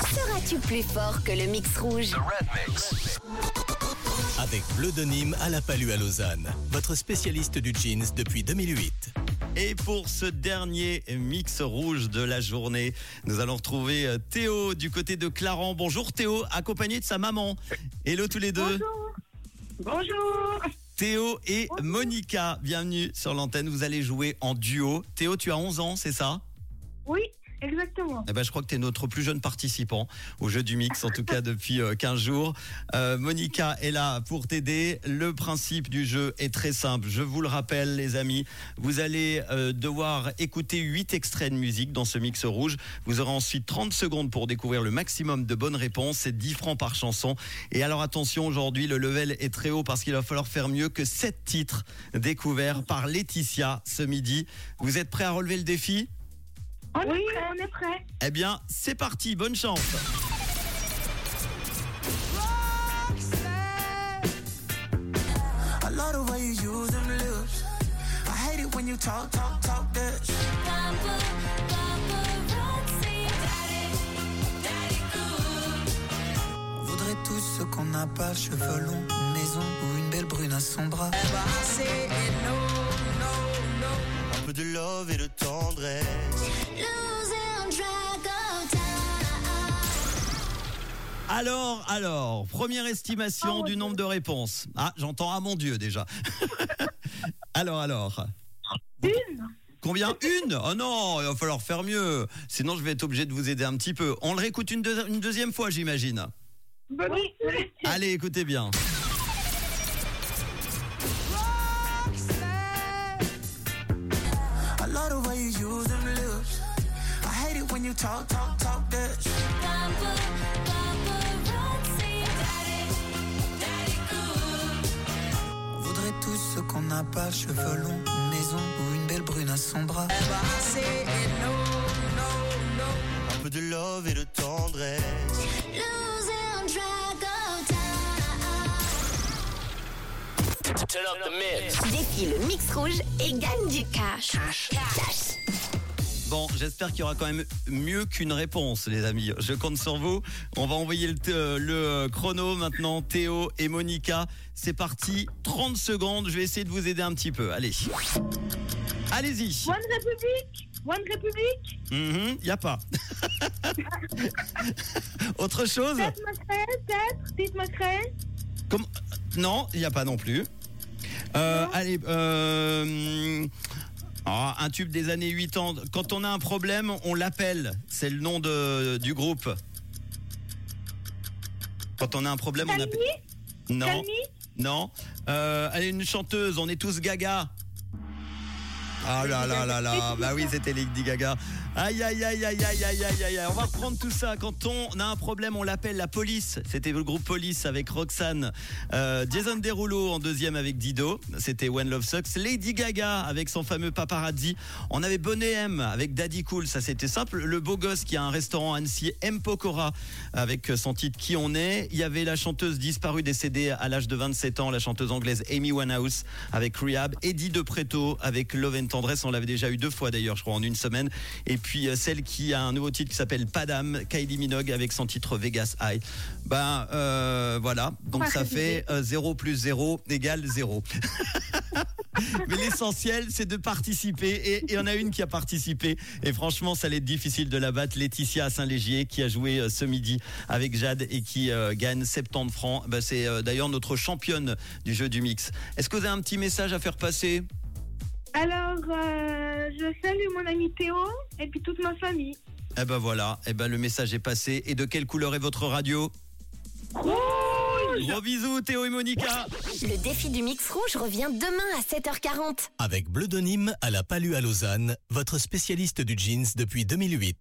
Seras-tu plus fort que le mix rouge? Avec Bleu de Nîmes à la Palue à Lausanne, votre spécialiste du jeans depuis 2008. Et pour ce dernier mix rouge de la journée, nous allons retrouver euh, Théo du côté de Clarence. Bonjour Théo, accompagné de sa maman. Hello tous les deux. Bonjour. Théo et Monica, bienvenue sur l'antenne. Vous allez jouer en duo. Théo, tu as 11 ans, c'est ça? Oui, exactement. Eh ben, je crois que tu es notre plus jeune participant au jeu du mix, en tout cas depuis euh, 15 jours. Euh, Monica est là pour t'aider. Le principe du jeu est très simple. Je vous le rappelle, les amis. Vous allez euh, devoir écouter 8 extraits de musique dans ce mix rouge. Vous aurez ensuite 30 secondes pour découvrir le maximum de bonnes réponses. C'est 10 francs par chanson. Et alors attention, aujourd'hui, le level est très haut parce qu'il va falloir faire mieux que 7 titres découverts par Laetitia ce midi. Vous êtes prêts à relever le défi? On est prêt, on est prêt. Eh bien, c'est parti. Bonne chance. On voudrait tous ce qu'on n'a pas, cheveux longs, une maison ou une belle brune à son bras. Peu de love et de tendresse. Alors, alors, première estimation du nombre de réponses. Ah, j'entends ah mon Dieu déjà. alors, alors. Une. Combien? Une? Oh non, il va falloir faire mieux. Sinon, je vais être obligé de vous aider un petit peu. On le réécoute une, deux- une deuxième fois, j'imagine. Oui. Allez, écoutez bien. You talk, talk, talk that. On voudrait tous ce qu'on n'a pas, cheveux longs, une maison ou une belle brune à son bras. Un peu de love et de tendresse. Défie le mix rouge et gagne du cash. Cash. Bon, j'espère qu'il y aura quand même mieux qu'une réponse, les amis. Je compte sur vous. On va envoyer le, euh, le, chrono maintenant. Théo et Monica, c'est parti. 30 secondes. Je vais essayer de vous aider un petit peu. Allez. Allez-y. One République. One République. Il n'y a pas. Autre chose Macré. Comme- Non, il n'y a pas non plus. Euh, allez, euh, ah, un tube des années 80. Quand on a un problème, on l'appelle. C'est le nom de, du groupe. Quand on a un problème, on appelle. Non, non. Euh, allez, une chanteuse, on est tous gaga. Ah là là là là, bah oui, c'était Lady Gaga. Aïe aïe aïe aïe aïe aïe aïe aïe. On va reprendre tout ça. Quand on a un problème, on l'appelle la police. C'était le groupe Police avec Roxane. Euh, Jason Derulo en deuxième avec Dido. C'était When Love Sucks. Lady Gaga avec son fameux paparazzi. On avait Bonnet M avec Daddy Cool. Ça c'était simple. Le beau gosse qui a un restaurant à Annecy, M Pokora avec son titre Qui on est. Il y avait la chanteuse disparue décédée à l'âge de 27 ans, la chanteuse anglaise Amy Winehouse avec Rehab. Eddie De Preto avec Love and Tendresse. On l'avait déjà eu deux fois d'ailleurs, je crois, en une semaine. Et puis euh, celle qui a un nouveau titre qui s'appelle Padam, Kylie Minogue avec son titre Vegas High. Ben euh, voilà, donc ça fait euh, 0 plus 0 égale 0. Mais l'essentiel, c'est de participer. Et il y en a une qui a participé. Et franchement, ça allait être difficile de la battre. Laetitia Saint-Légier, qui a joué euh, ce midi avec Jade et qui euh, gagne 70 francs. Ben, c'est euh, d'ailleurs notre championne du jeu du mix. Est-ce que vous avez un petit message à faire passer? Alors, euh, je salue mon ami Théo et puis toute ma famille. Eh ben voilà, eh ben le message est passé. Et de quelle couleur est votre radio? Gros bisous Théo et Monica Le défi du mix rouge revient demain à 7h40. Avec Bleu de Nîmes à la Palue à Lausanne, votre spécialiste du jeans depuis 2008.